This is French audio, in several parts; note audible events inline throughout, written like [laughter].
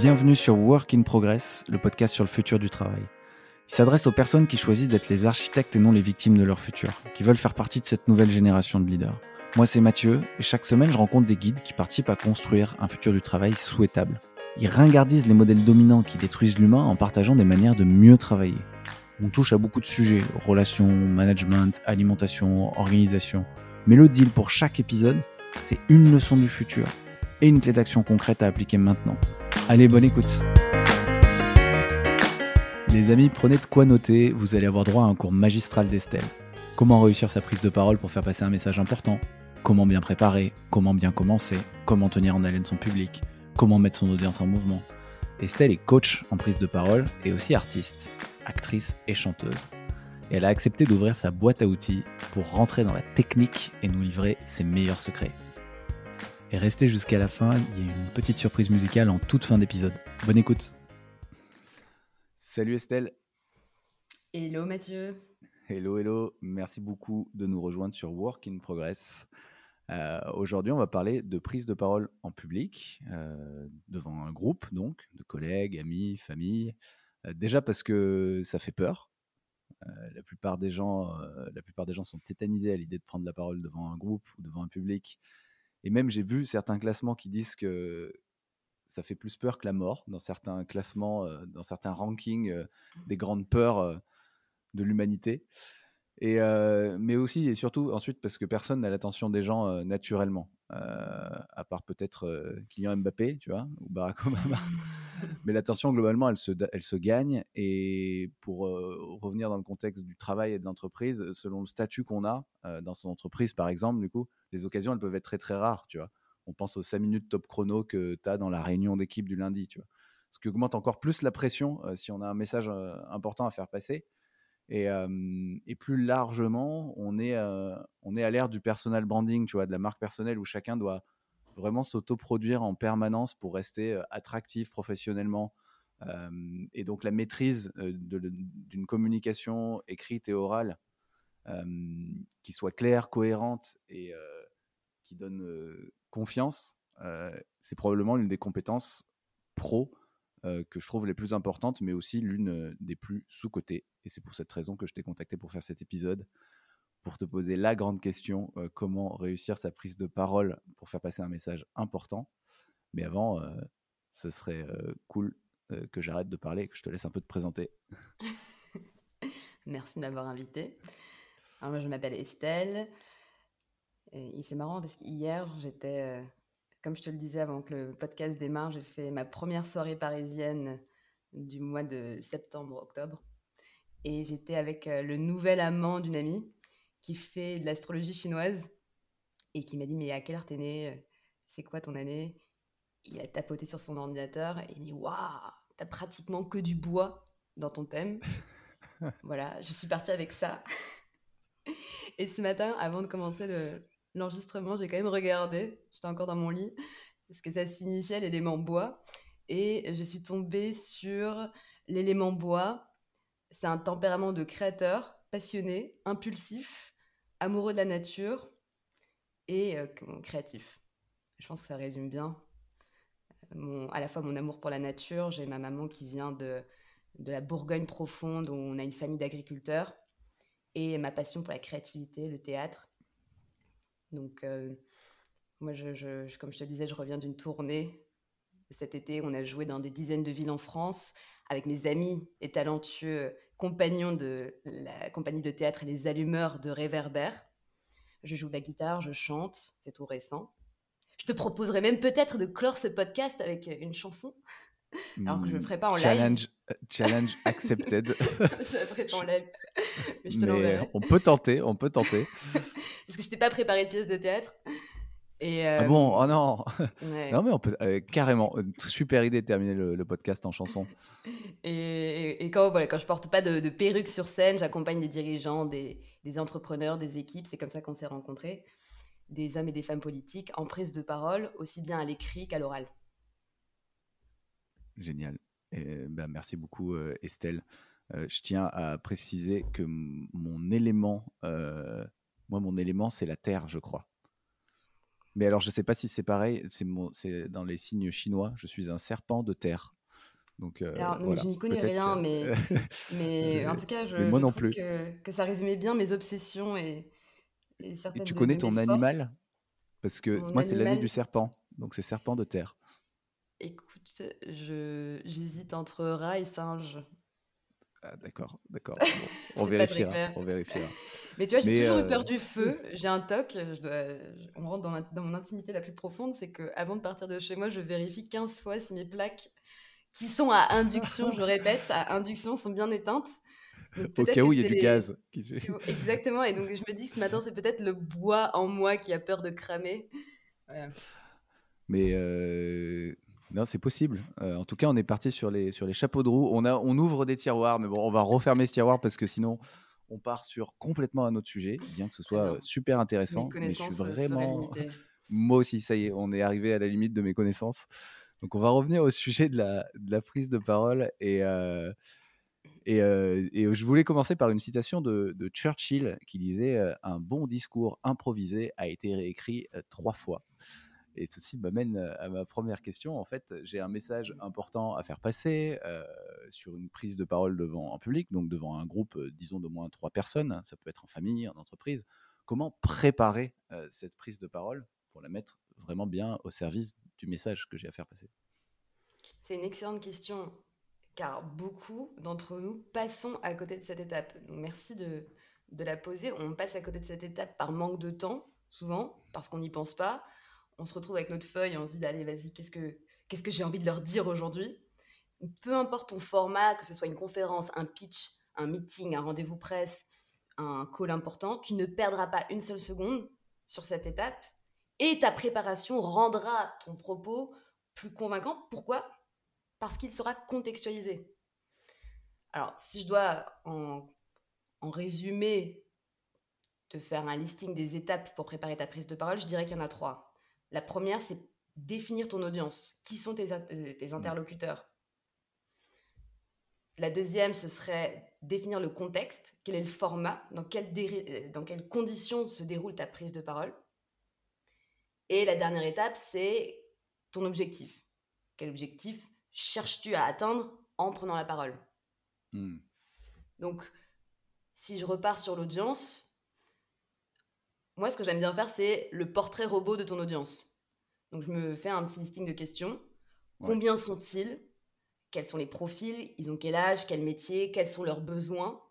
Bienvenue sur Work in Progress, le podcast sur le futur du travail. Il s'adresse aux personnes qui choisissent d'être les architectes et non les victimes de leur futur, qui veulent faire partie de cette nouvelle génération de leaders. Moi, c'est Mathieu, et chaque semaine, je rencontre des guides qui participent à construire un futur du travail souhaitable. Ils ringardisent les modèles dominants qui détruisent l'humain en partageant des manières de mieux travailler. On touche à beaucoup de sujets, relations, management, alimentation, organisation. Mais le deal pour chaque épisode, c'est une leçon du futur et une clé d'action concrète à appliquer maintenant. Allez, bonne écoute. Les amis, prenez de quoi noter, vous allez avoir droit à un cours magistral d'Estelle. Comment réussir sa prise de parole pour faire passer un message important? Comment bien préparer? Comment bien commencer? Comment tenir en haleine son public? Comment mettre son audience en mouvement? Estelle est coach en prise de parole et aussi artiste, actrice et chanteuse. Et elle a accepté d'ouvrir sa boîte à outils pour rentrer dans la technique et nous livrer ses meilleurs secrets. Et restez jusqu'à la fin, il y a une petite surprise musicale en toute fin d'épisode. Bonne écoute. Salut Estelle. Hello Mathieu. Hello, hello. Merci beaucoup de nous rejoindre sur Work in Progress. Euh, Aujourd'hui, on va parler de prise de parole en public, euh, devant un groupe, donc, de collègues, amis, famille. Euh, déjà parce que ça fait peur. Euh, la, plupart des gens, euh, la plupart des gens sont tétanisés à l'idée de prendre la parole devant un groupe ou devant un public. Et même, j'ai vu certains classements qui disent que ça fait plus peur que la mort dans certains classements, euh, dans certains rankings euh, des grandes peurs euh, de l'humanité. Et mais aussi et surtout ensuite parce que personne n'a l'attention des gens naturellement, à part peut-être Kylian Mbappé, tu vois, ou Barack [laughs] Obama. Mais l'attention globalement, elle se, elle se gagne. Et pour euh, revenir dans le contexte du travail et de l'entreprise, selon le statut qu'on a euh, dans son entreprise, par exemple, du coup, les occasions elles peuvent être très très rares, tu vois. On pense aux 5 minutes top chrono que tu as dans la réunion d'équipe du lundi, tu vois. Ce qui augmente encore plus la pression euh, si on a un message important à faire passer. Et, plus largement, on est, on est à l'ère du personal branding, tu vois, de la marque personnelle où chacun doit vraiment s'autoproduire en permanence pour rester euh, attractif professionnellement. Euh, et donc la maîtrise euh, d'une communication écrite et orale euh, qui soit claire, cohérente et euh, qui donne euh, confiance, c'est probablement l'une des compétences pro euh, que je trouve les plus importantes, mais aussi l'une euh, des plus sous-cotées. Et c'est pour cette raison que je t'ai contacté pour faire cet épisode, pour te poser la grande question, euh, comment réussir sa prise de parole pour faire passer un message important. Mais avant, euh, ce serait euh, cool que j'arrête de parler et que je te laisse un peu te présenter. [laughs] Merci de m'avoir invité. Alors moi, je m'appelle Estelle. Et c'est marrant parce qu'hier, j'étais, comme je te le disais avant que le podcast démarre, j'ai fait ma première soirée parisienne du mois de septembre-octobre. Et j'étais avec le nouvel amant d'une amie qui fait de l'astrologie chinoise et qui m'a dit Mais à quelle heure t'es né C'est quoi ton année? Il a tapoté sur son ordinateur et il dit Waouh, t'as pratiquement que du bois dans ton thème. [laughs] voilà, je suis partie avec ça. et ce matin, avant de commencer le, l'enregistrement, j'ai quand même regardé, j'étais encore dans mon lit, ce que ça signifiait l'élément bois. Et je suis tombée sur l'élément bois. C'est un tempérament de créateur, passionné, impulsif, amoureux de la nature et euh, créatif. Je pense que ça résume bien mon, à la fois mon amour pour la nature. J'ai ma maman qui vient de, de la Bourgogne profonde où on a une famille d'agriculteurs et ma passion pour la créativité, le théâtre. Donc, euh, moi, comme je te disais, je reviens d'une tournée. Cet été, on a joué dans des dizaines de villes en France avec mes amis et talentueux compagnons de la compagnie de théâtre et les allumeurs de réverbères. Je joue de la guitare, je chante, c'est tout récent. Je te proposerais même peut-être de clore ce podcast avec une chanson. Alors que je ne le ferai pas en challenge, live. Challenge accepted. [laughs] je ne le ferai pas en live. Mais je te l'enverrai. On peut tenter, on peut tenter. [laughs] Parce que je t'ai pas préparé de pièce de théâtre. Et euh... Ah bon, oh non [laughs] ouais. Non mais on peut, euh, carrément, super idée de terminer le, le podcast en chanson. [laughs] Et, et, et, quand, voilà, quand je porte pas de, de perruque sur scène, j'accompagne des dirigeants, des, des, entrepreneurs, des équipes, c'est comme ça qu'on s'est rencontrés, des hommes et des femmes politiques en prise de parole, aussi bien à l'écrit qu'à l'oral. Génial. Et, ben, merci beaucoup euh, Estelle. Euh, je tiens à préciser que mon élément, moi mon élément c'est la terre, je crois. Mais alors, je ne sais pas si c'est pareil. C'est dans les signes chinois. Je suis un serpent de terre. Donc, euh, alors, voilà. je n'y connais rien, mais, [laughs] mais en tout cas, je, moi non plus. Que, que, ça résumait bien mes obsessions et, et certaines et tu connais de ton animal? Parce que Mon moi, c'est l'année du serpent. Donc, c'est serpent de terre. écoute, je, j'hésite entre rat et singe. Ah, d'accord, d'accord. [laughs] Bon, on vérifiera. On vérifiera. Mais tu vois, j'ai toujours eu euh, peur du feu. J'ai un toc. Je dois... je- On rentre dans, ma- dans mon intimité la plus profonde. C'est que avant de partir de chez moi, je vérifie 15 fois si mes plaques qui sont à induction, je répète, à induction, sont bien éteintes. Donc au cas où il y a du les... gaz. qui vois, exactement. Et donc je me dis que ce matin, c'est peut-être le bois en moi qui a peur de cramer. Voilà. Mais euh, non, c'est possible. Euh, en tout cas, on est parti sur les, sur les chapeaux de roue. On, a, on ouvre des tiroirs, mais bon, on va refermer ce tiroir parce que sinon, on part sur complètement un autre sujet, bien que ce soit euh, super Mes intéressant. Mais je suis connaissances euh, vraiment. [laughs] Moi aussi, ça y est, on est arrivé à la limite de mes connaissances. Donc, on va revenir au sujet de la, de la prise de parole. Et, euh, et, euh, et je voulais commencer par une citation de, de Churchill qui disait Un bon discours improvisé a été réécrit trois fois. Et ceci m'amène à ma première question. En fait, j'ai un message important à faire passer euh, sur une prise de parole devant un public, donc devant un groupe, disons, d'au moins trois personnes. Ça peut être en famille, en entreprise. Comment préparer euh, cette prise de parole pour la mettre vraiment bien au service du message que j'ai à faire passer? C'est une excellente question, car beaucoup d'entre nous passons à côté de cette étape. Donc merci de, de la poser. On passe à côté de cette étape par manque de temps, souvent, parce qu'on n'y pense pas. On se retrouve avec notre feuille on se dit, allez, vas-y, qu'est-ce que, qu'est-ce que j'ai envie de leur dire aujourd'hui? Peu importe ton format, que ce soit une conférence, un pitch, un meeting, un rendez-vous presse, un call important, tu ne perdras pas une seule seconde sur cette étape et ta préparation rendra ton propos plus convaincant. Pourquoi? Parce qu'il sera contextualisé. Alors, si je dois en, en résumé te faire un listing des étapes pour préparer ta prise de parole, je dirais qu'il y en a trois. La première, c'est définir ton audience. Qui sont tes, tes interlocuteurs? La deuxième, ce serait définir le contexte. Quel est le format? Dans, quel dans quelles conditions se déroule ta prise de parole? Et la dernière étape, c'est ton objectif. Quel objectif cherches-tu à atteindre en prenant la parole? Hmm. Donc, si je repars sur l'audience, moi, ce que j'aime bien faire, c'est le portrait robot de ton audience. Donc, je me fais un petit listing de questions. Ouais. Combien sont-ils? Quels sont les profils? Ils ont quel âge? Quel métier? Quels sont leurs besoins?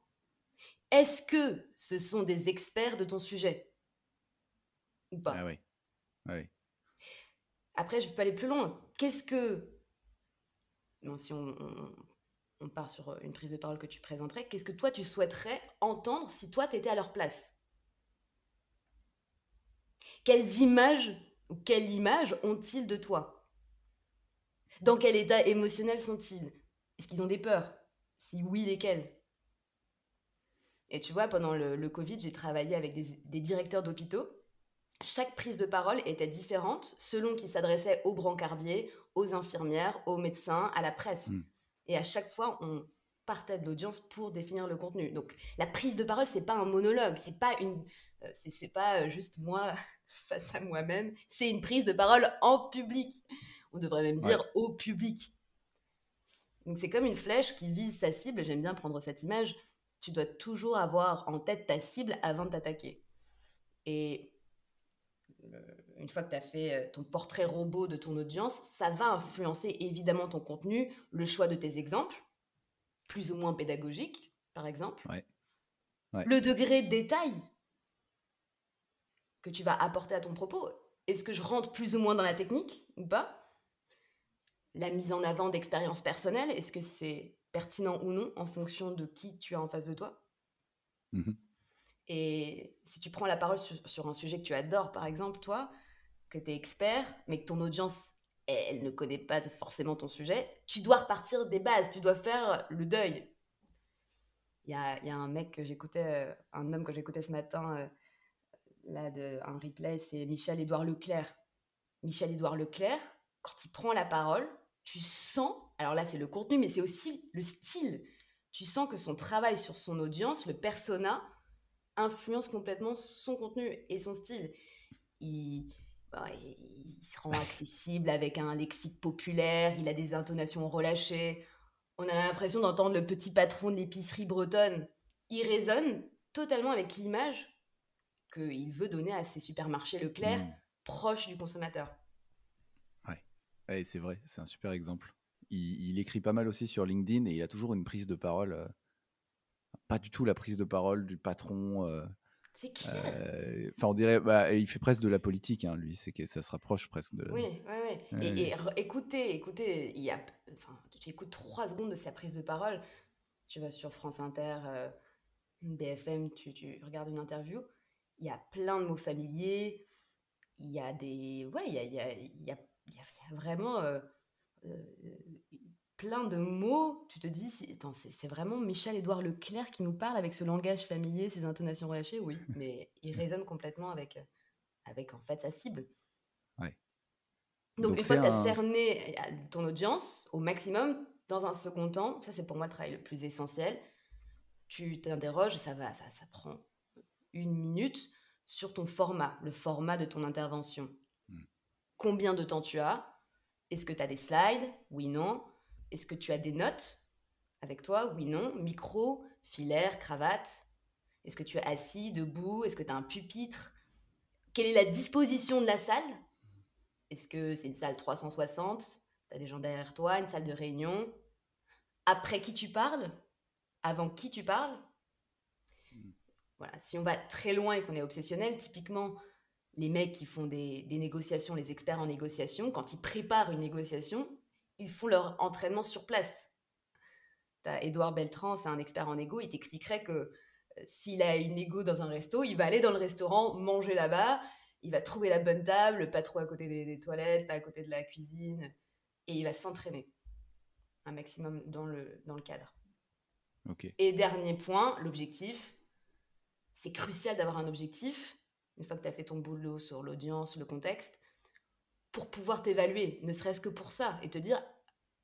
Est-ce que ce sont des experts de ton sujet? Ou pas? Ah oui. Ah oui. Après, je peux aller plus loin. Qu'est-ce que. Non, si on, on- on part sur une prise de parole que tu présenterais, qu'est-ce que toi tu souhaiterais entendre si toi tu étais à leur place? Quelles images ou quelle image ont-ils de toi? Dans quel état émotionnel sont-ils? Est-ce qu'ils ont des peurs? Si oui, lesquelles? Et tu vois, pendant le, le Covid, j'ai travaillé avec des, des directeurs d'hôpitaux chaque prise de parole était différente selon qu'il s'adressait aux brancardiers, aux infirmières, aux médecins, à la presse. Mm. Et à chaque fois, on partait de l'audience pour définir le contenu. Donc, la prise de parole, c'est pas un monologue, c'est pas une, euh, c'est c'est pas euh, juste moi face à moi-même. C'est une prise de parole en public. On devrait même dire au public. Donc, c'est comme une flèche qui vise sa cible. J'aime bien prendre cette image. Tu dois toujours avoir en tête ta cible avant de t'attaquer. Et euh, une fois que tu as fait euh, ton portrait robot de ton audience, ça va influencer évidemment ton contenu, le choix de tes exemples, plus ou moins pédagogiques, par exemple, Ouais. Ouais. le degré de détail que tu vas apporter à ton propos. Est-ce que je rentre plus ou moins dans la technique ou pas? La mise en avant d'expériences personnelles, est-ce que c'est pertinent ou non en fonction de qui tu as en face de toi? Mhm. et si tu prends la parole sur, sur un sujet que tu adores, par exemple, toi, que tu es expert, mais que ton audience, elle, ne connaît pas forcément ton sujet, tu dois repartir des bases, tu dois faire le deuil. Il y a, y a un mec que j'écoutais, euh, un homme que j'écoutais ce matin, euh, là, de, un replay, c'est Michel-Édouard Leclerc. Michel-Édouard Leclerc, quand il prend la parole, tu sens, alors là c'est le contenu, mais c'est aussi le style. Tu sens que son travail sur son audience, le persona, influence complètement son contenu et son style. Il, bah, il se rend accessible avec un lexique populaire, il a des intonations relâchées. On a l'impression d'entendre le petit patron de l'épicerie bretonne. Il résonne totalement avec l'image qu'il veut donner à ses supermarchés Leclerc, mmh. proches du consommateur. Ouais, c'est vrai, c'est un super exemple. Il, écrit pas mal aussi sur LinkedIn et il a toujours une prise de parole. Euh, pas du tout la prise de parole du patron. Euh, c'est clair. Euh, enfin, on dirait, bah, il fait presque de la politique, hein, lui. C'est que ça se rapproche presque de. Oui, oui, oui. Et, écoutez, écoutez, il y a, enfin, tu écoutes trois secondes de sa prise de parole. Tu vas sur France Inter, BFM, tu, tu, regardes une interview. Il y a plein de mots familiers. Il y a des, ouais, il y a, il y a, il y a, il y a vraiment euh, plein de mots, tu te dis, c'est vraiment Michel-Édouard Leclerc qui nous parle avec ce langage familier, ces intonations relâchées, oui, [laughs] mais il résonne complètement avec, avec en fait sa cible. Ouais. Donc, une fois que tu as cerné euh, ton audience au maximum, dans un second temps, ça c'est pour moi le travail le plus essentiel, tu t'interroges, ça va, ça, ça prend une minute, sur ton format, le format de ton intervention. Hmm. Combien de temps tu as? Est-ce que tu as des slides? Oui, non. Est-ce que tu as des notes? Avec toi? Oui, non. Micro, filaire, cravate. Est-ce que tu es assis, debout? Est-ce que tu as un pupitre? Quelle est la disposition de la salle? Est-ce que c'est une salle 360 Tu as des gens derrière toi, une salle de réunion? Après qui tu parles? Avant qui tu parles? Voilà, si on va très loin et qu'on est obsessionnel, typiquement, les mecs qui font des, des, négociations, les experts en négociation, quand ils préparent une négociation, ils font leur entraînement sur place. T'as Edouard Beltran, c'est un expert en égo, il t'expliquerait que euh, s'il a une égo dans un resto, il va aller dans le restaurant, manger là-bas, il va trouver la bonne table, pas trop à côté des, toilettes, pas à côté de la cuisine, et il va s'entraîner un maximum dans le, dans le cadre. Et dernier point, l'objectif. C'est crucial d'avoir un objectif, une fois que tu as fait ton boulot sur l'audience, le contexte, pour pouvoir t'évaluer, ne serait-ce que pour ça, et te dire,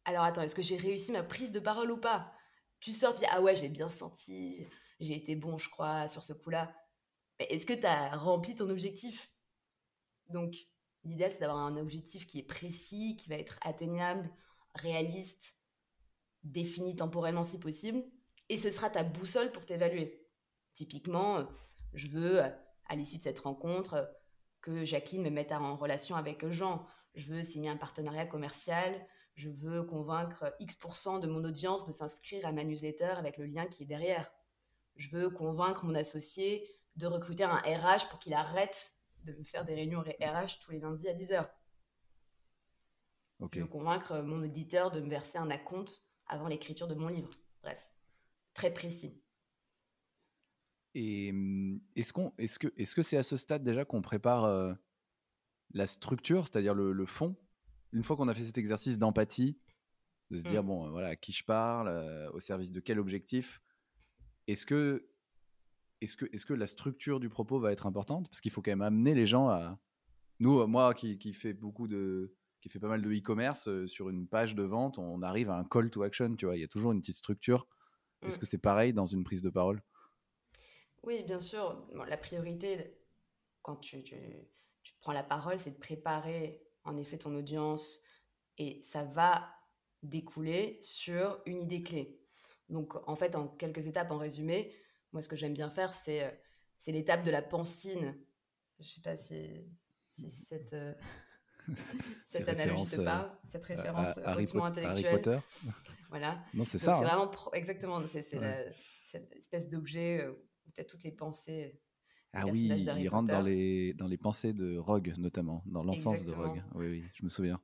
alors attends, est-ce que j'ai réussi ma prise de parole ou pas? Tu sors, tu dis, ah ouais, j'ai bien senti, j'ai été bon, je crois, sur ce coup-là. Est-ce que tu as rempli ton objectif? Donc, l'idéal, c'est d'avoir un objectif qui est précis, qui va être atteignable, réaliste, défini temporellement si possible, et ce sera ta boussole pour t'évaluer. Typiquement, je veux, à l'issue de cette rencontre, que Jacqueline me mette en relation avec Jean. Je veux signer un partenariat commercial. Je veux convaincre X% de mon audience de s'inscrire à ma newsletter avec le lien qui est derrière. Je veux convaincre mon associé de recruter un RH pour qu'il arrête de me faire des réunions RH tous les lundis à 10h. Je veux convaincre mon éditeur de me verser un acompte avant l'écriture de mon livre. Bref, très précis. Et est-ce qu'on, est-ce que, est-ce que c'est à ce stade déjà qu'on prépare la structure, c'est-à-dire le, fond, une fois qu'on a fait cet exercice d'empathie, de se dire mmh. bon, voilà, à qui je parle, au service de quel objectif, est-ce que, est-ce que, est-ce que la structure du propos va être importante? Parce qu'il faut quand même amener les gens à, nous, moi qui, qui fait beaucoup de, qui fait pas mal de e-commerce sur une page de vente, on arrive à un call to action, tu vois, il y a toujours une petite structure. Est-ce mmh. que c'est pareil dans une prise de parole? Oui, bien sûr. la priorité, quand tu, prends la parole, c'est de préparer en effet ton audience et ça va découler sur une idée clé. Donc, en fait, en quelques étapes, en résumé, moi, ce que j'aime bien faire, c'est, euh, c'est l'étape de la pancine. Je ne sais pas si, [laughs] cette, euh, [laughs] cette analogie te parle, euh, cette référence hautement intellectuelle. [laughs] Voilà. Non, c'est ça. C'est hein. vraiment exactement, c'est, cette espèce d'objet peut-être toutes les pensées. Ah oui, il rentre dans les, dans les pensées de Rogue, notamment, dans l'enfance de Rogue. Oui, oui, je me souviens.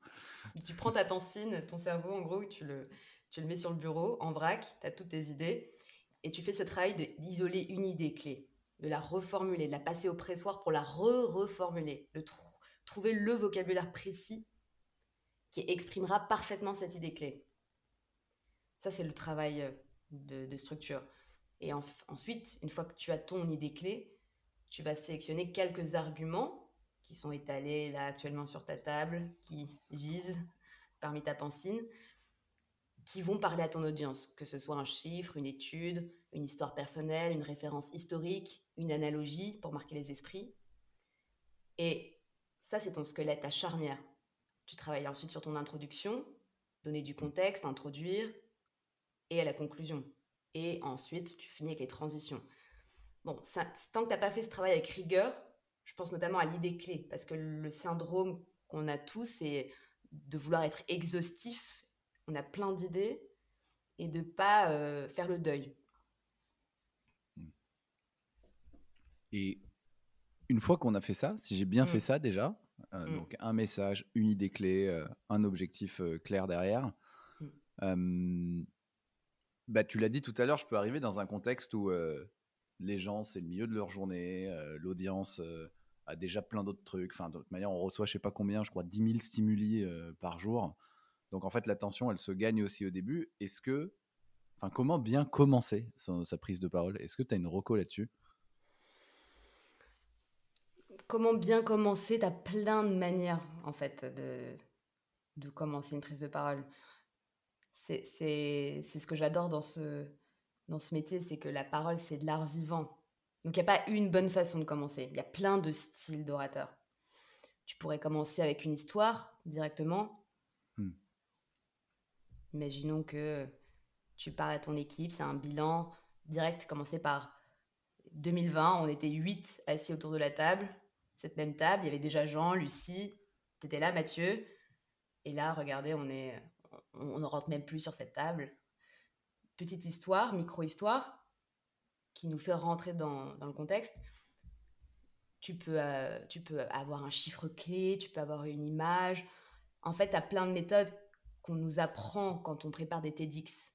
Tu prends ta pensine, ton cerveau, en gros, tu le, tu le mets sur le bureau, en vrac, tu as toutes tes idées, et tu fais ce travail d'isoler une idée clé, de la reformuler, de la passer au pressoir pour la re-reformuler, de trouver le vocabulaire précis qui exprimera parfaitement cette idée clé. Ça, c'est le travail euh, de, de structure. Et ensuite, une fois que tu as ton idée clé, tu vas sélectionner quelques arguments qui sont étalés là actuellement sur ta table, qui gisent parmi ta pensine, qui vont parler à ton audience, que ce soit un chiffre, une étude, une histoire personnelle, une référence historique, une analogie pour marquer les esprits. Et Ça, c'est ton squelette, ta charnière. Tu travailles ensuite sur ton introduction, donner du contexte, introduire, et à la conclusion. Et ensuite, tu finis avec les transitions. Bon, tant que tu n'as pas fait ce travail avec rigueur, je pense notamment à l'idée clé, parce que le syndrome qu'on a tous, c'est de vouloir être exhaustif. On a plein d'idées et de pas euh, faire le deuil. Et une fois qu'on a fait ça, si j'ai bien fait mm. ça déjà, euh, mm. donc un message, une idée clé, euh, un objectif clair derrière. Bah, tu l'as dit tout à l'heure, je peux arriver dans un contexte où les gens, c'est le milieu de leur journée, l'audience a déjà plein d'autres trucs. Enfin, toute manière, on reçoit je sais pas combien, je crois 10 000 stimuli par jour. Donc en fait, l'attention, elle se gagne aussi au début. Est-ce que, enfin, comment bien commencer sa prise de parole? Est-ce que tu as une reco là-dessus? Comment bien commencer? Tu as plein de manières, en fait, de commencer une prise de parole. C'est ce que j'adore dans ce, dans ce métier, c'est que la parole, c'est de l'art vivant. Donc il n'y a pas une bonne façon de commencer. Il y a plein de styles d'orateur. Tu pourrais commencer avec une histoire directement. Hmm. Imaginons que tu parles à ton équipe, c'est un bilan direct, commencer par 2020, on était 8 assis autour de la table. Cette même table, il y avait déjà Jean, Lucie, tu étais là, Mathieu. Et là, regardez, on est, on ne rentre même plus sur cette table. Petite histoire, micro-histoire, qui nous fait rentrer dans, le contexte. Tu peux, euh, tu peux avoir un chiffre clé, tu peux avoir une image. En fait, tu as plein de méthodes qu'on nous apprend quand on prépare des TEDx.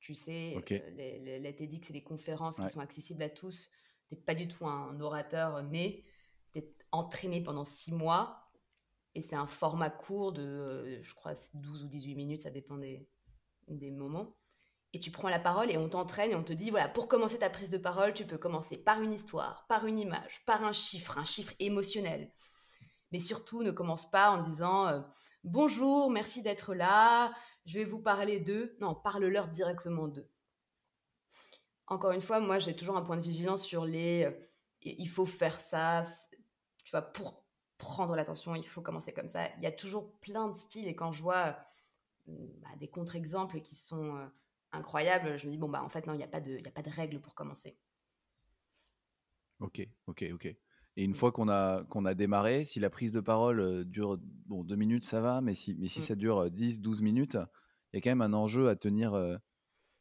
Tu sais, euh, les, les, TEDx, c'est des conférences qui sont accessibles à tous. Tu n'es pas du tout un orateur né. Tu es entraîné pendant six mois. Et c'est un format court de, euh, je crois, 12 ou 18 minutes, ça dépend des, moments. Et tu prends la parole et on t'entraîne et on te dit, voilà, pour commencer ta prise de parole, tu peux commencer par une histoire, par une image, par un chiffre, un chiffre émotionnel. Mais surtout, ne commence pas en disant, euh, Bonjour, merci d'être là, je vais vous parler d'eux. Non, parle-leur directement d'eux. Encore une fois, moi, j'ai toujours un point de vigilance sur les euh, il faut faire ça. Tu vois, pour prendre l'attention, il faut commencer comme ça. Il y a toujours plein de styles et quand je vois euh, bah, des contre-exemples qui sont euh, incroyables, je me dis, bon, bah, en fait, non, il n'y a, pas de, a pas de règle pour commencer. Ok, ok, ok. Et une fois qu'on a, qu'on a démarré, si la prise de parole euh, dure bon, deux minutes, ça va, mais si, mais si mmh. ça dure 10, euh, 12 minutes, il y a quand même un enjeu à tenir, euh,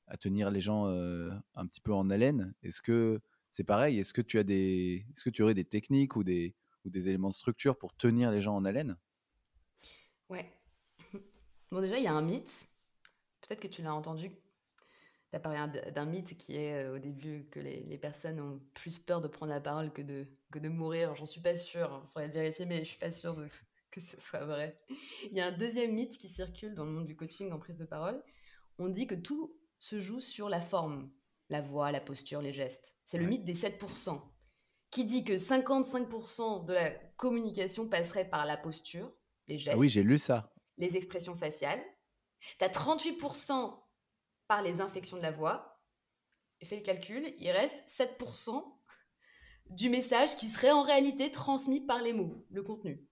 à tenir les gens un petit peu en haleine. Est-ce que c'est pareil Est-ce que tu as des, est-ce que tu aurais des techniques ou des, ou des éléments de structure pour tenir les gens en haleine Ouais. [laughs] Bon, déjà, il y a un mythe. Peut-être que tu l'as entendu tu as parlé d'un mythe qui est euh, au début que les, personnes ont plus peur de prendre la parole que de, que de mourir. J'en suis pas sûre, il faudrait le vérifier, mais je suis pas sûre [laughs] que ce soit vrai. Il y a un deuxième mythe qui circule dans le monde du coaching en prise de parole. On dit que tout se joue sur la forme, la voix, la posture, les gestes. C'est le mythe des 7%, qui dit que 55% de la communication passerait par la posture, les gestes. Ah oui, j'ai lu ça. Les expressions faciales. Tu as 38% par les inflexions de la voix. Et fait le calcul, il reste 7% du message qui serait en réalité transmis par les mots, le contenu.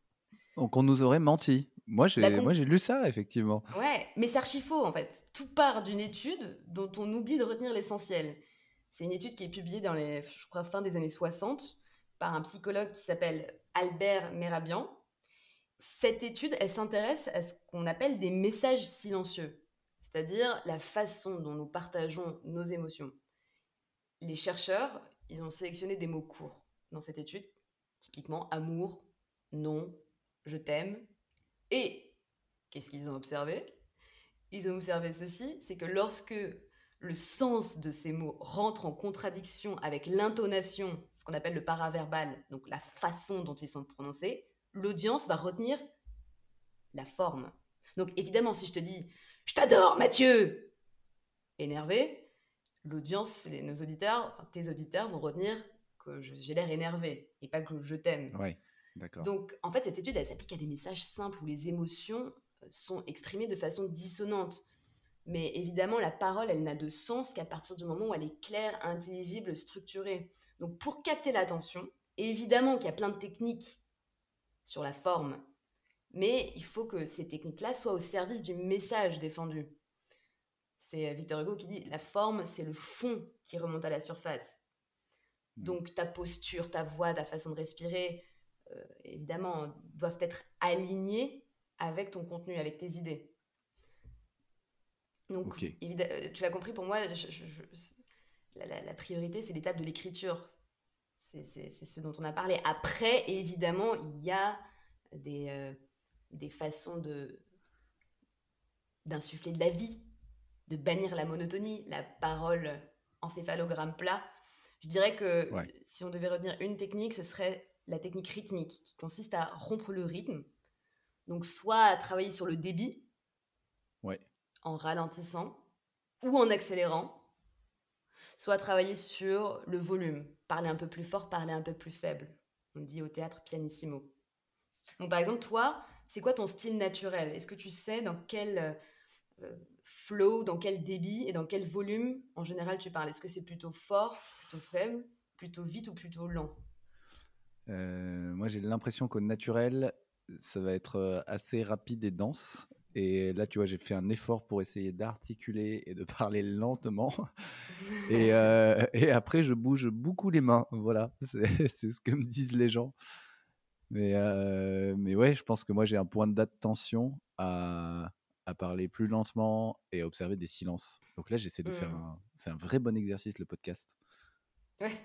Donc on nous aurait menti. Moi j'ai moi j'ai lu ça effectivement. Ouais, mais c'est archi faux en fait. Tout part d'une étude dont on oublie de retenir l'essentiel. C'est une étude qui est publiée dans les je crois fin des années 60 par un psychologue qui s'appelle Albert Merabian. Cette étude, elle s'intéresse à ce qu'on appelle des messages silencieux c'est-à-dire la façon dont nous partageons nos émotions. Les chercheurs, ils ont sélectionné des mots courts dans cette étude, typiquement amour, non, je t'aime. Et qu'est-ce qu'ils ont observé? Ils ont observé ceci, c'est que lorsque le sens de ces mots rentre en contradiction avec l'intonation, ce qu'on appelle le paraverbal, donc la façon dont ils sont prononcés, l'audience va retenir la forme. Donc évidemment, si je te dis je t'adore, Mathieu Énervé, l'audience, nos auditeurs, enfin tes auditeurs vont retenir que j'ai l'air énervé et pas que je t'aime. D'accord. Donc, en fait, cette étude, elle s'applique à des messages simples où les émotions euh, sont exprimées de façon dissonante. Mais évidemment, la parole, elle n'a de sens qu'à partir du moment où elle est claire, intelligible, structurée. Donc, pour capter l'attention, évidemment qu'il y a plein de techniques sur la forme. Mais il faut que ces techniques-là soient au service du message défendu. C'est euh, Victor Hugo qui dit la forme, c'est le fond qui remonte à la surface. Hmm. Donc ta posture, ta voix, ta façon de respirer, euh, évidemment, doivent être alignées avec ton contenu, avec tes idées. Donc, euh, tu l'as compris, pour moi, la, priorité, c'est l'étape de l'écriture. C'est ce dont on a parlé. Après, évidemment, il y a des, des façons de d'insuffler de la vie, de bannir la monotonie, la parole encéphalogramme plat. Je dirais que si on devait retenir une technique, ce serait la technique rythmique, qui consiste à rompre le rythme. Donc soit à travailler sur le débit, en ralentissant, ou en accélérant, soit travailler sur le volume, parler un peu plus fort, parler un peu plus faible. On dit au théâtre pianissimo. Donc par exemple, toi, c'est quoi ton style naturel? Est-ce que tu sais dans quel euh, flow, dans quel débit et dans quel volume en général tu parles? Est-ce que c'est plutôt fort, plutôt faible, plutôt vite ou plutôt lent? Euh, Moi j'ai l'impression qu'au naturel, ça va être euh, assez rapide et dense. Et là, tu vois, j'ai fait un effort pour essayer d'articuler et de [laughs] parler lentement. [laughs] et, et, après, je bouge beaucoup les mains. Voilà, [laughs] c'est ce que me disent les gens. Mais, mais ouais, je pense que moi, j'ai un point d'attention à, à parler plus lentement et à observer des silences. Donc là, j'essaie de faire mmh. un. C'est un vrai bon exercice, le podcast. Ouais.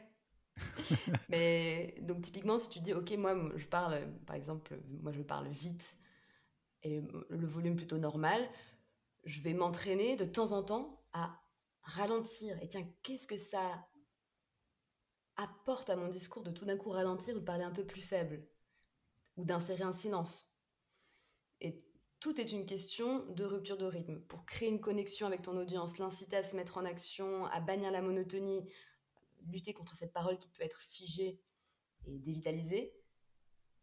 Mais donc, typiquement, si tu dis, OK, moi, je parle, par exemple, moi, je parle vite le volume plutôt normal, je vais m'entraîner de temps en temps à ralentir. Et tiens, qu'est-ce que ça apporte à mon discours de tout d'un coup ralentir ou de parler un peu plus faible ou d'insérer un silence? Et tout est une question de rupture de rythme. Pour créer une connexion avec ton audience, l'inciter à se mettre en action, à bannir la monotonie, lutter contre cette parole qui peut être figée et dévitalisée,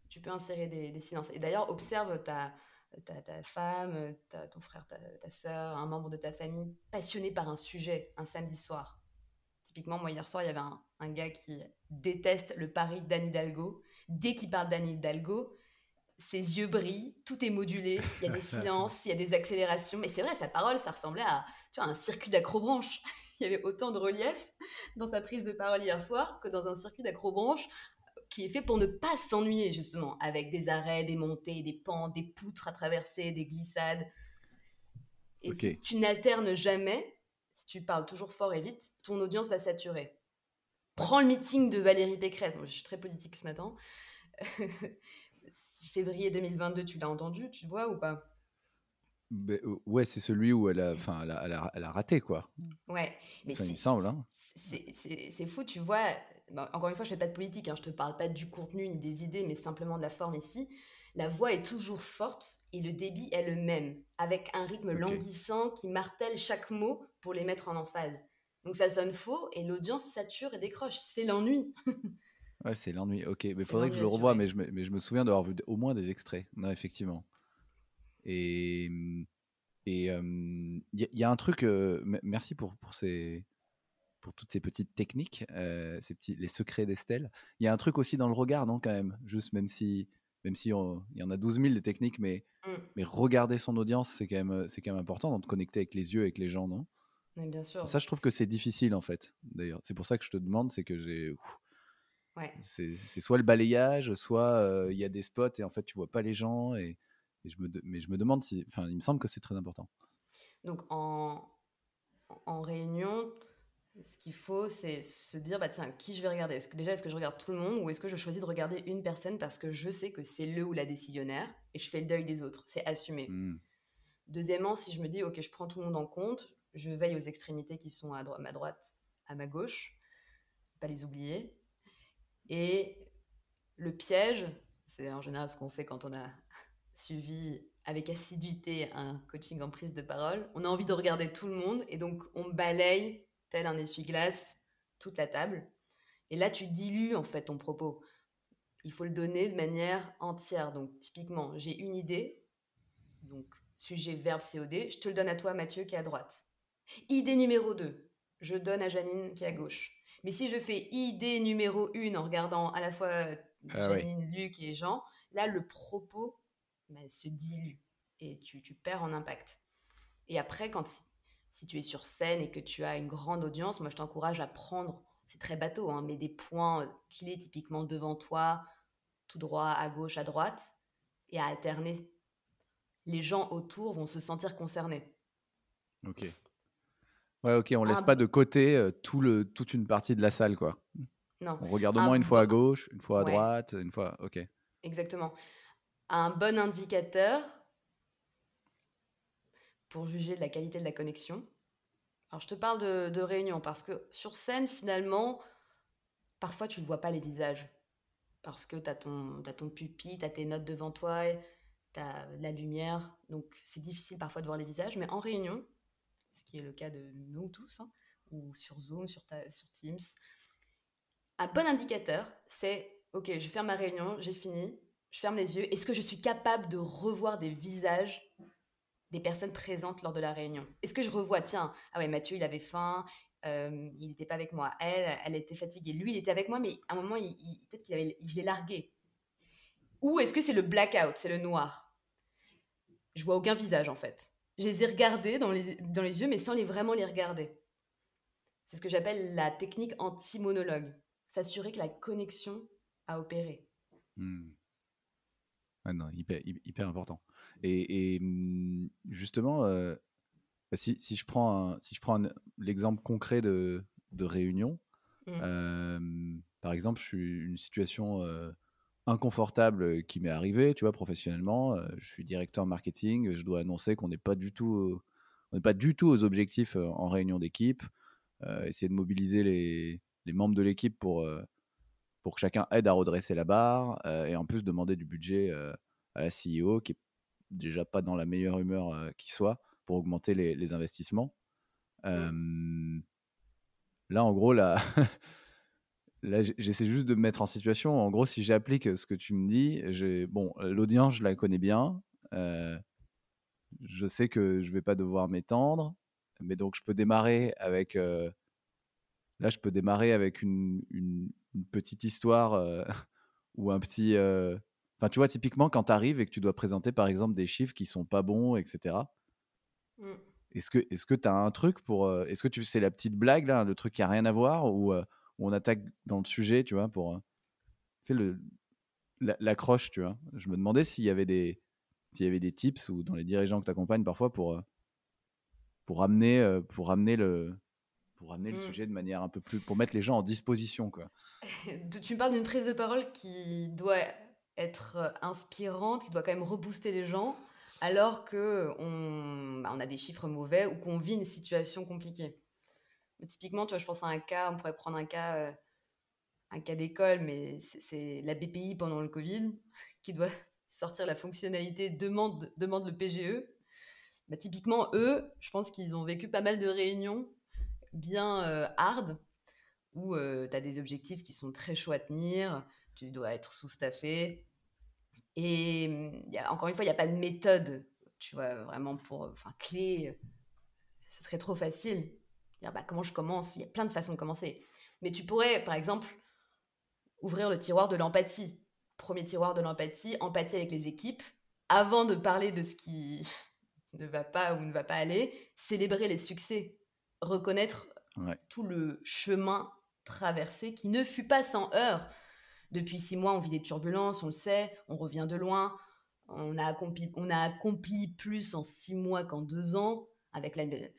tu peux insérer des, silences. Et d'ailleurs, observe ta, ta, femme, ton frère, ta, ta soeur, un membre de ta famille passionné par un sujet un samedi soir. Typiquement, moi, hier soir, il y avait un, un gars qui déteste le pari d'Anne Hidalgo. Dès qu'il parle d'Anne Hidalgo, ses yeux brillent, tout est modulé, il y a des [laughs] silences, il y a des accélérations. Mais c'est vrai, sa parole, ça ressemblait à, tu vois, un circuit d'acrobranche. [laughs] il y avait autant de relief dans sa prise de parole hier soir que dans un circuit d'acrobranche qui est fait pour ne pas s'ennuyer, justement, avec des arrêts, des montées, des pentes, des poutres à traverser, des glissades. Et si tu n'alternes jamais, si tu parles toujours fort et vite, ton audience va saturer. Prends le meeting de Valérie Pécresse. je suis très politique ce matin. [laughs] février 2022, tu l'as entendu, tu vois ou pas? Ben, ouais, c'est celui où elle a, enfin, elle a, elle a, raté, quoi. Ouais, mais il me semble. Hein. C'est fou, tu vois. Encore une fois, je fais pas de politique, hein, je te parle pas du contenu ni des idées, mais simplement de la forme ici. La voix est toujours forte et le débit est le même, avec un rythme languissant qui martèle chaque mot pour les mettre en emphase. Donc ça sonne faux et l'audience sature et décroche. C'est l'ennui. [laughs] Ouais, c'est l'ennui. Ok, mais il faudrait que je le revoie, mais je me, mais je me souviens d'avoir vu au moins des extraits. Non, effectivement. Et et il y, a un truc. merci pour pour ces pour toutes ces petites techniques, euh, ces petits les secrets d'Estelle. Il y a un truc aussi dans le regard, non, quand même? Juste même si même si il y en a 12 000 des techniques, mais mmh. mais regarder son audience, c'est quand même c'est quand même important, de connecter avec les yeux, avec les gens, non? Bien sûr. Ça, je trouve que c'est difficile en fait. D'ailleurs, c'est pour ça que je te demande, c'est que j'ai c'est soit le balayage, soit il y a des spots et en fait tu vois pas les gens. Et, je me mais je me demande si. Enfin, il me semble que c'est très important. Donc en, en réunion, ce qu'il faut, c'est se dire bah tiens, qui je vais regarder? Est-ce que déjà est-ce que je regarde tout le monde ou est-ce que je choisis de regarder une personne parce que je sais que c'est le ou la décisionnaire et je fais le deuil des autres? C'est assumé. Mmh. Deuxièmement, si je me dis ok, je prends tout le monde en compte, je veille aux extrémités qui sont à, ma droite, à ma gauche, pas les oublier. Et le piège, c'est en général ce qu'on fait quand on a [laughs] suivi avec assiduité un coaching en prise de parole. On a envie de regarder tout le monde et donc on balaye tel un essuie-glace toute la table. Et là, tu dilues en fait ton propos. Il faut le donner de manière entière. Donc typiquement, j'ai une idée, donc sujet, verbe, COD, je te le donne à toi, Mathieu, qui est à droite. Idée numéro 2, je donne à Janine qui est à gauche. Mais si je fais idée numéro 1 en regardant à la fois euh, ah Janine, Luc et Jean, là, le propos bah, se dilue et tu, tu, perds en impact. Et après, quand si, tu es sur scène et que tu as une grande audience, moi, je t'encourage à prendre, c'est très bateau, hein, mais des points clés typiquement devant toi, tout droit, à gauche, à droite, et à alterner. Les gens autour vont se sentir concernés. Ok. Ouais, ok, on laisse pas de côté euh, tout le, toute une partie de la salle, quoi. Non. On regarde au moins une fois à gauche, une fois à droite, une fois. Ok. Exactement. Un bon indicateur pour juger de la qualité de la connexion. Alors, je te parle de, réunion parce que sur scène, finalement, parfois tu ne vois pas les visages. Parce que tu as ton, as ton pupitre, tu as tes notes devant toi, tu as la lumière. Donc, c'est difficile parfois de voir les visages. Mais en réunion, ce qui est le cas de nous tous, hein, ou sur Zoom, sur, sur Teams, un bon indicateur, c'est OK, je ferme ma réunion, j'ai fini, je ferme les yeux. Est-ce que je suis capable de revoir des visages des personnes présentes lors de la réunion Est-ce que je revois, tiens, ah ouais, Mathieu, il avait faim, euh, il n'était pas avec moi. Elle, elle était fatiguée. Lui, il était avec moi, mais à un moment, il, peut-être qu'il avait, je l'ai largué. Ou est-ce que c'est le blackout, c'est le noir? Je vois aucun visage en fait. Je les ai regardés dans les, dans les yeux, mais sans les vraiment les regarder. C'est ce que j'appelle la technique anti-monologue. S'assurer que la connexion a opéré. Hmm. Ah non, hyper, hyper important. Et, mmh, justement, euh, bah, si, si, je prends, si je prends l'exemple concret de, de réunion, mmh. par exemple, je suis une situation euh, inconfortable qui m'est arrivée, tu vois, professionnellement. Euh, je suis directeur marketing, je dois annoncer qu'on n'est pas du tout, on n'est pas du tout aux objectifs en réunion d'équipe. essayer de mobiliser les, les membres de l'équipe pour pour que chacun aide à redresser la barre et en plus demander du budget à la CEO qui est déjà pas dans la meilleure humeur qui soit pour augmenter les, investissements. Mmh. là, en gros, là, [laughs] là j'essaie juste de me mettre en situation. En gros, si j'applique ce que tu me dis, bon, l'audience, je la connais bien. je sais que je vais pas devoir m'étendre, mais donc je peux démarrer avec. là, je peux démarrer avec une, une, petite histoire [laughs] ou un petit. Enfin, tu vois, typiquement, quand tu arrives et que tu dois présenter, par exemple, des chiffres qui sont pas bons, etc. Mmh. Est-ce que est-ce que tu as un truc pour euh, est-ce que tu c'est la petite blague là, le truc qui a rien à voir ou euh, on attaque dans le sujet, tu vois, pour c'est le l'accroche, tu vois? Je me demandais s'il y avait des s'il y avait des tips ou dans les dirigeants que tu accompagnes parfois pour pour amener pour amener le pour amener le mmh. sujet de manière un peu plus pour mettre les gens en disposition quoi. [laughs] tu me parles d'une prise de parole qui doit être inspirante, qui doit quand même rebooster les gens alors que on, bah, on a des chiffres mauvais ou qu'on vit une situation compliquée. typiquement, tu vois, je pense à un cas, on pourrait prendre un cas, euh, un cas d'école, mais c'est la BPI pendant le Covid [laughs] qui doit sortir la fonctionnalité demande, demande le PGE. Bah, typiquement, eux, je pense qu'ils ont vécu pas mal de réunions bien euh, hard où euh, tu as des objectifs qui sont très chauds à tenir, tu dois être sous-staffé, et a, encore une fois, il n'y a pas de méthode, tu vois, vraiment pour, enfin, clé. Ce serait trop facile. Bah, comment je commence? Il y a plein de façons de commencer. Mais tu pourrais, par exemple, ouvrir le tiroir de l'empathie. Premier tiroir de l'empathie, empathie avec les équipes. Avant de parler de ce qui [laughs] ne va pas ou ne va pas aller, célébrer les succès. Reconnaître tout le chemin traversé qui ne fut pas sans heurts. Depuis six mois, on vit des turbulences, on le sait, on revient de loin. On a accompli, on a accompli plus en six mois qu'en deux ans, avec le,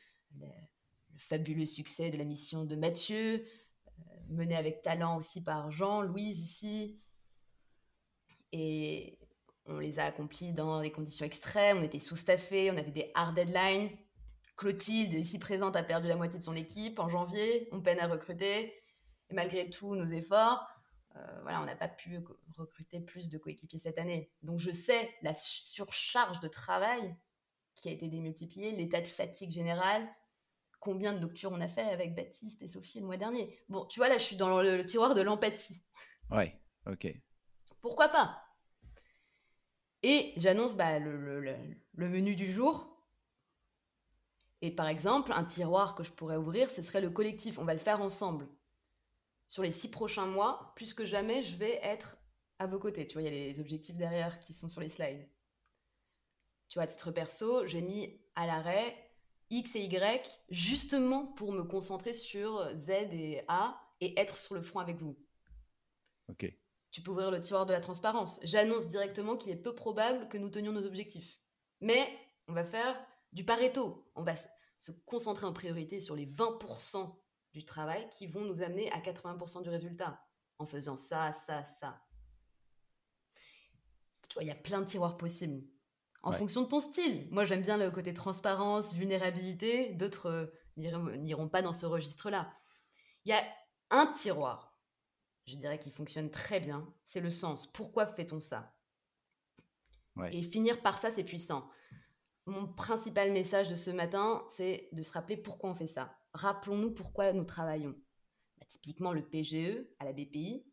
fabuleux succès de la mission de Mathieu, euh, menée avec talent aussi par Jean, Louise ici. Et on les a accomplis dans des conditions extrêmes, on était sous-staffés, on avait des hard deadlines. Clotilde, ici présente, a perdu la moitié de son équipe en janvier, on peine à recruter. Et malgré tous nos efforts, euh, voilà, on n'a pas pu recruter plus de coéquipiers cette année. Donc je sais la surcharge de travail qui a été démultipliée, l'état de fatigue générale, combien de noctures on a fait avec Baptiste et Sophie le mois dernier. Bon, tu vois, là, je suis dans le, tiroir de l'empathie. Ouais, ok. Pourquoi pas? Et j'annonce bah, le, le, menu du jour. Et par exemple, un tiroir que je pourrais ouvrir, ce serait le collectif. On va le faire ensemble sur les six prochains mois, plus que jamais, je vais être à vos côtés. Tu vois, il y a les objectifs derrière qui sont sur les slides. Tu vois, à titre perso, j'ai mis à l'arrêt X et Y justement pour me concentrer sur Z et A et être sur le front avec vous. Ok. Tu peux ouvrir le tiroir de la transparence. J'annonce directement qu'il est peu probable que nous tenions nos objectifs. Mais on va faire du Pareto. On va se concentrer en priorité sur les 20% du travail qui vont nous amener à 80% du résultat en faisant ça, ça, ça. Tu vois, il y a plein de tiroirs possibles en fonction de ton style. Moi, j'aime bien le côté transparence, vulnérabilité. D'autres euh, n'iront pas dans ce registre-là. Il y a un tiroir, je dirais, qui fonctionne très bien. C'est le sens. Pourquoi fait-on ça? Et finir par ça, c'est puissant. Mon principal message de ce matin, c'est de se rappeler pourquoi on fait ça. Rappelons-nous pourquoi nous travaillons. Bah, typiquement, le PGE à la BPI,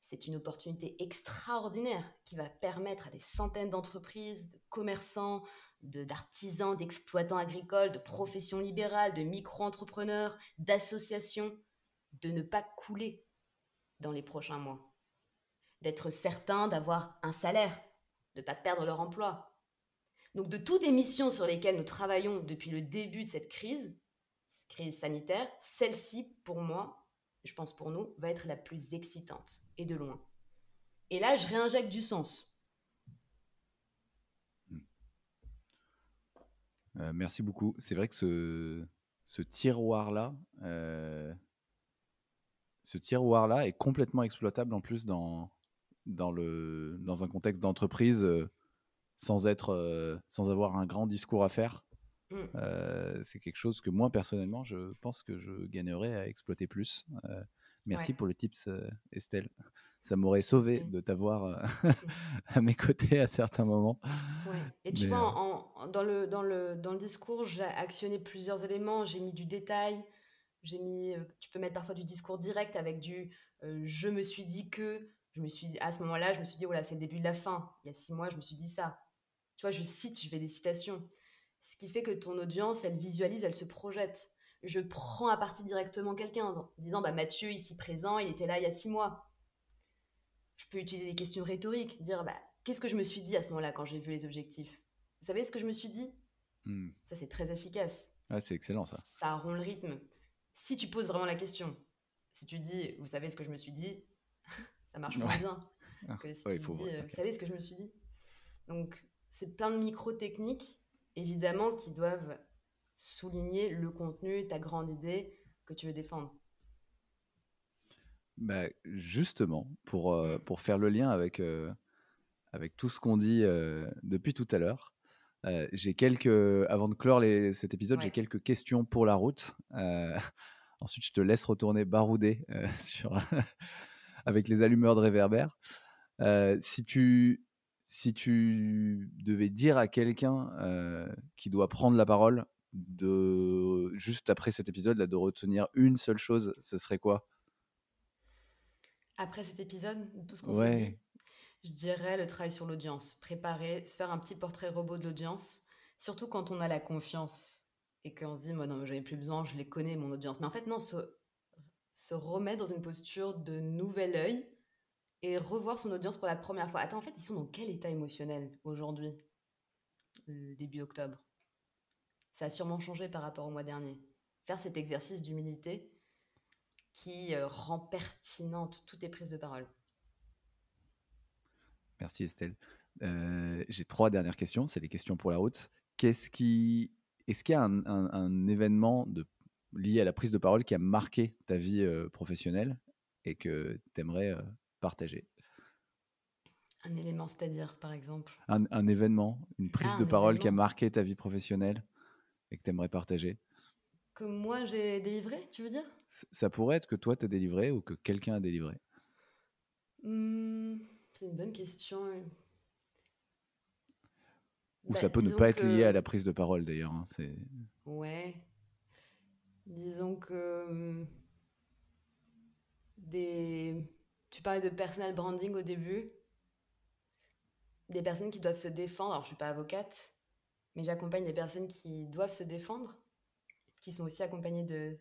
c'est une opportunité extraordinaire qui va permettre à des centaines d'entreprises, de commerçants, d'artisans, d'exploitants agricoles, de professions libérales, de micro-entrepreneurs, d'associations, de ne pas couler dans les prochains mois. D'être certains d'avoir un salaire, de ne pas perdre leur emploi, donc de toutes les missions sur lesquelles nous travaillons depuis le début de cette crise, cette crise sanitaire, celle-ci, pour moi, je pense pour nous, va être la plus excitante, et de loin. Et là, je réinjecte du sens. Hmm. Euh, merci beaucoup. C'est vrai que ce, tiroir-là, euh, ce est complètement exploitable en plus dans un contexte d'entreprise. Euh, sans être, euh, sans avoir un grand discours à faire. Mm. Euh, c'est quelque chose que moi personnellement, je pense que je gagnerais à exploiter plus. Euh, merci pour le tips, Estelle. Ça m'aurait sauvé de t'avoir [laughs] à mes côtés à certains moments. Et tu vois, en, dans, le, dans, le, dans le discours, j'ai actionné plusieurs éléments. J'ai mis du détail. J'ai mis, tu peux mettre parfois du discours direct avec du je me suis dit que, je me suis à ce moment-là, je me suis dit voilà, c'est le début de la fin. Il y a six mois, je me suis dit ça. Tu vois, je cite, je fais des citations. Ce qui fait que ton audience, elle visualise, elle se projette. Je prends à partie directement quelqu'un en disant bah Mathieu ici présent, il était là il y a six mois. Je peux utiliser des questions rhétoriques, dire bah qu'est-ce que je me suis dit à ce moment-là quand j'ai vu les objectifs? Vous savez ce que je me suis dit? Hmm. Ça c'est très efficace. c'est excellent ça. Ça rompt le rythme. Si tu poses vraiment la question, si tu dis vous savez ce que je me suis dit, [laughs] ça marche moins bien ah, que si tu dis euh, vous savez ce que je me suis dit? Donc c'est plein de micro-techniques, évidemment, qui doivent souligner le contenu, ta grande idée que tu veux défendre. Bah, justement, pour, euh, pour faire le lien avec, euh, avec tout ce qu'on dit euh, depuis tout à l'heure, j'ai quelques, avant de clore les, cet épisode, j'ai quelques questions pour la route. [laughs] ensuite, je te laisse retourner barouder [laughs] sur, [laughs] avec les allumeurs de réverbère. si tu si tu devais dire à quelqu'un euh, qui doit prendre la parole, de juste après cet épisode, là, de retenir une seule chose, ce serait quoi? Après cet épisode, tout ce qu'on s'est dit, je dirais le travail sur l'audience. Préparer, se faire un petit portrait robot de l'audience, surtout quand on a la confiance et qu'on se dit, moi non, j'avais plus besoin, je les connais, mon audience. Mais en fait, non, se, se remettre dans une posture de nouvel œil et revoir son audience pour la première fois. Attends, en fait, ils sont dans quel état émotionnel aujourd'hui, début octobre? Ça a sûrement changé par rapport au mois dernier. Faire cet exercice d'humilité qui euh, rend pertinente toutes tes prises de parole. Merci Estelle. Euh, j'ai trois dernières questions, c'est les questions pour la route. Qu'est-ce est-ce qu'il y a un, événement lié à la prise de parole qui a marqué ta vie euh, professionnelle et que tu aimerais partager Un élément, c'est-à-dire, par exemple un, événement, une prise ah, de parole qui a marqué ta vie professionnelle et que tu aimerais partager Que moi, j'ai délivré, tu veux dire? Ça pourrait être que toi, tu as délivré ou que quelqu'un a délivré mmh, C'est une bonne question. Ou bah, ça peut ne pas être lié à la prise de parole, d'ailleurs. Hein. Ouais. Disons que mmh, des tu parlais de personal branding au début. Des personnes qui doivent se défendre. Alors, je ne suis pas avocate, mais j'accompagne des personnes qui doivent se défendre, qui sont aussi accompagnées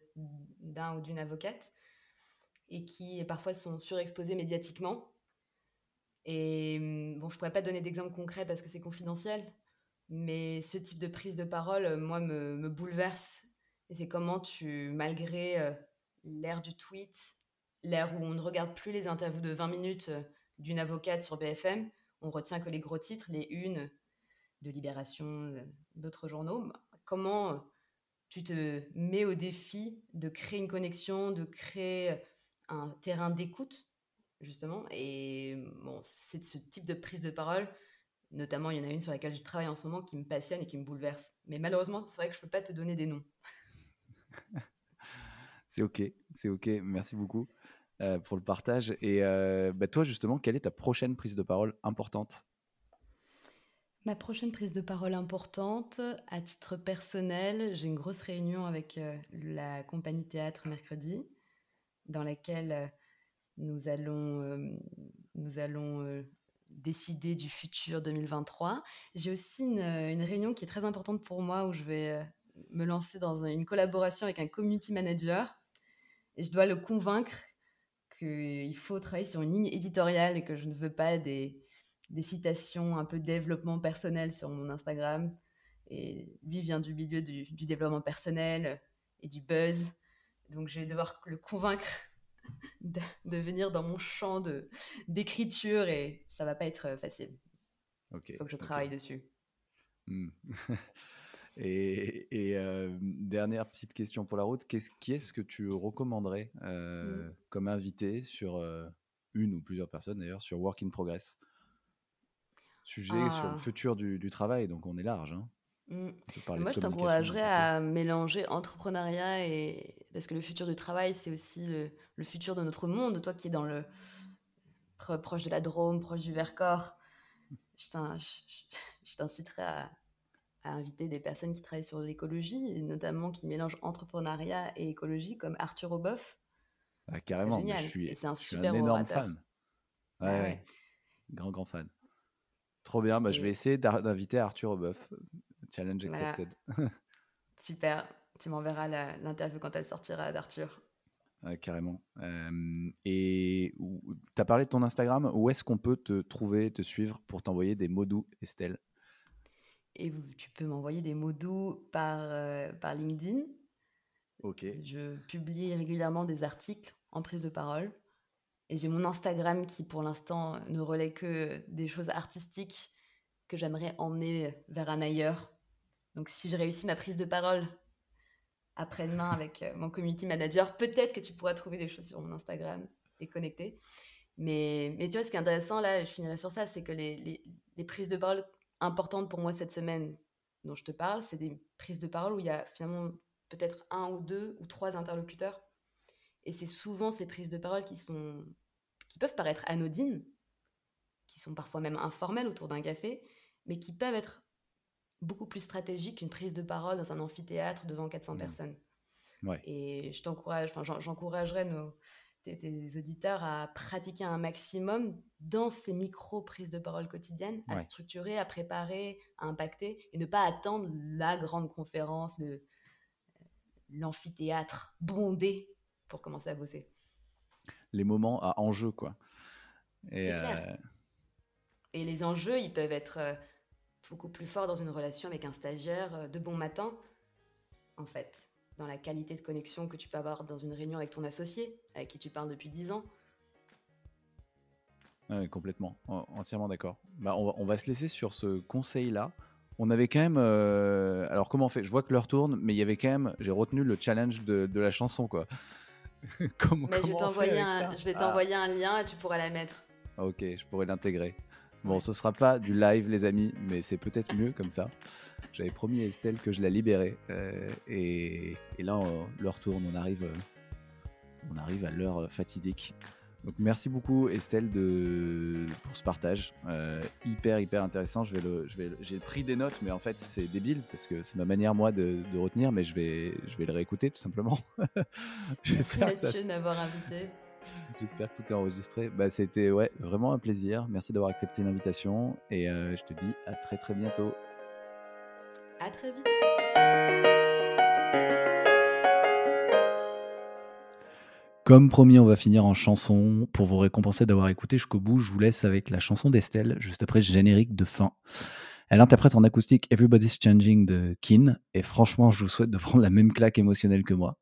d'un ou d'une avocate, et qui parfois sont surexposées médiatiquement. Et mmh, bon, je pourrais pas donner d'exemple concret parce que c'est confidentiel, mais ce type de prise de parole, moi, me, me bouleverse. Et c'est comment tu, malgré euh, l'ère du tweet, l'ère où on ne regarde plus les interviews de 20 minutes euh, d'une avocate sur BFM, on retient que les gros titres, les unes de Libération, euh, d'autres journaux. Comment tu te mets au défi de créer une connexion, de créer un terrain d'écoute, justement? Et bon, c'est ce type de prise de parole, notamment il y en a une sur laquelle je travaille en ce moment qui me passionne et qui me bouleverse. Mais malheureusement, c'est vrai que je ne peux pas te donner des noms. [laughs] c'est ok, c'est ok, merci beaucoup euh, pour le partage. Et euh, bah, toi, justement, quelle est ta prochaine prise de parole importante? Ma prochaine prise de parole importante, à titre personnel, j'ai une grosse réunion avec euh, la compagnie théâtre mercredi, dans laquelle nous allons, nous allons décider du futur 2023. J'ai aussi une, réunion qui est très importante pour moi, où je vais me lancer dans une collaboration avec un community manager, et je dois le convaincre qu'il faut travailler sur une ligne éditoriale et que je ne veux pas des des citations un peu développement personnel sur mon Instagram. Et lui vient du milieu du, développement personnel et du buzz. Donc je vais devoir le convaincre [laughs] de, venir dans mon champ d'écriture et ça va pas être facile. Il faut que je travaille dessus. Hmm. [laughs] et, euh, dernière petite question pour la route, qui est-ce que tu recommanderais euh, hmm. comme invité sur euh, une ou plusieurs personnes d'ailleurs sur Work in Progress? Sujet sur le ah. futur du, travail, donc on est large. Hein. Mmh. Moi, je t'encouragerais à mélanger entrepreneuriat et. Parce que le futur du travail, c'est aussi le, futur de notre monde. Toi qui es dans le. proche de la Drôme, proche du Vercors, je t'inciterais à, inviter des personnes qui travaillent sur l'écologie, et notamment qui mélangent entrepreneuriat et écologie, comme Arthur Auboeuf. Ah, carrément, je suis, c'est un, super énorme fan. Ouais, ah ouais. Grand, grand fan. Trop bien, bah, je vais essayer d'inviter Arthur Aubeuf. Challenge accepted. [laughs] Super, tu m'enverras l'interview quand elle sortira d'Arthur. carrément. et tu as parlé de ton Instagram. Où est-ce qu'on peut te trouver, te suivre pour t'envoyer des mots doux, Estelle? Et tu peux m'envoyer des mots doux par, euh, par LinkedIn. Ok. Je publie régulièrement des articles en prise de parole. Et j'ai mon Instagram qui, pour l'instant, ne relaie que des choses artistiques que j'aimerais emmener vers un ailleurs. Donc, si je réussis ma prise de parole après-demain avec euh, mon community manager, peut-être que tu pourras trouver des choses sur mon Instagram et connecter. Mais, mais tu vois, ce qui est intéressant, là, je finirai sur ça, c'est que les, les, les, prises de parole importantes pour moi cette semaine dont je te parle, c'est des prises de parole où il y a finalement peut-être un ou deux ou trois interlocuteurs. Et c'est souvent ces prises de parole qui sont qui peuvent paraître anodines, qui sont parfois même informelles autour d'un café, mais qui peuvent être beaucoup plus stratégiques qu'une prise de parole dans un amphithéâtre devant 400 mmh. personnes. Et je t'encourage, enfin, j'encouragerais nos, tes, auditeurs à pratiquer un maximum dans ces micro-prises de parole quotidiennes, à structurer, à préparer, à impacter, et ne pas attendre la grande conférence, l'amphithéâtre bondé pour commencer à bosser. Les moments à enjeu, quoi. Et, euh, Et les enjeux, ils peuvent être euh, beaucoup plus forts dans une relation avec un stagiaire euh, de bon matin, en fait, dans la qualité de connexion que tu peux avoir dans une réunion avec ton associé, avec qui tu parles depuis 10 ans. Oui, complètement, entièrement d'accord. Bah, on, va, se laisser sur ce conseil-là. On avait quand même. alors, comment on fait? Je vois que l'heure tourne, mais il y avait quand même. J'ai retenu le challenge de, de la chanson, quoi. [laughs] comment, Mais je vais t'envoyer un, ah. t'envoyer un lien et tu pourras la mettre. Ok, je pourrais l'intégrer. Bon, ce sera pas du live, les amis, mais c'est peut-être mieux comme ça. J'avais promis à Estelle que je la libérais. Euh, et, là, l'heure tourne, on arrive, on arrive à l'heure fatidique. Donc merci beaucoup Estelle de, pour ce partage, euh, hyper hyper intéressant. Je vais le, je vais, j'ai pris des notes, mais en fait c'est débile parce que c'est ma manière moi de, de, retenir, mais je vais, je vais le réécouter tout simplement. [laughs] merci Mathieu d'avoir invité. [laughs] J'espère que tout est enregistré. Bah, c'était ouais vraiment un plaisir. Merci d'avoir accepté l'invitation et euh, je te dis à très très bientôt. À très vite. Comme promis, on va finir en chanson. Pour vous récompenser d'avoir écouté jusqu'au bout, je vous laisse avec la chanson d'Estelle, juste après générique de fin. Elle interprète en acoustique Everybody's Changing de Kin, et franchement, je vous souhaite de prendre la même claque émotionnelle que moi.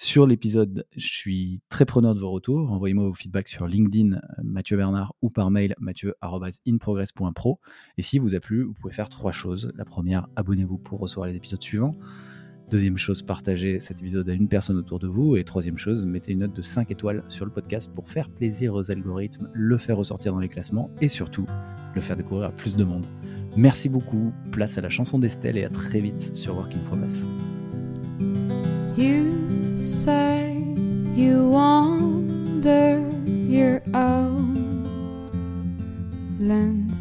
Sur l'épisode, je suis très preneur de vos retours. Envoyez-moi vos feedbacks sur LinkedIn, euh, Mathieu Bernard, ou par mail, mathieu.inprogress.pro. Et si vous a plu, vous pouvez faire trois choses. La première, abonnez-vous pour recevoir les épisodes suivants. Deuxième chose, partagez cet épisode à une personne autour de vous. Et troisième chose, mettez une note de 5 étoiles sur le podcast pour faire plaisir aux algorithmes, le faire ressortir dans les classements et surtout le faire découvrir à plus de monde. Merci beaucoup, place à la chanson d'Estelle et à très vite sur Work in Progress. Say you wander your own land.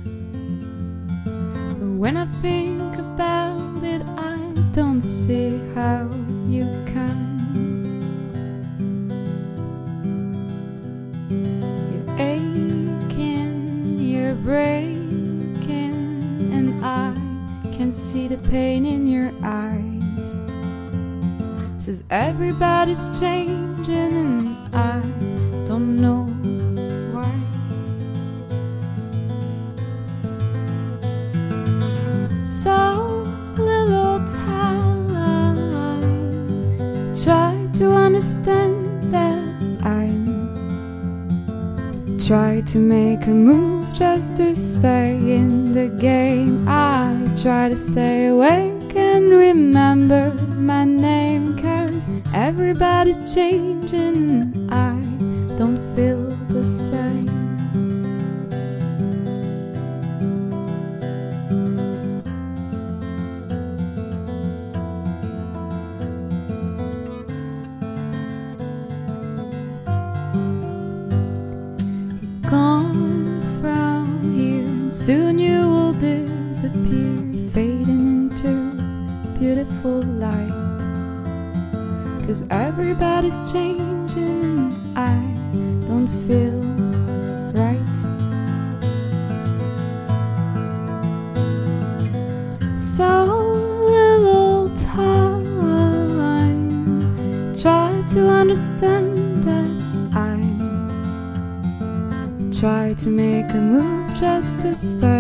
But when I think about it, I don't see how you can. You're aching, you're breaking, and I can see the pain in your eyes. Says everybody's changing, and I don't know why. So little time, try to understand that I'm try to make a move just to stay in the game. I try to stay awake and remember everybody's changing. To stay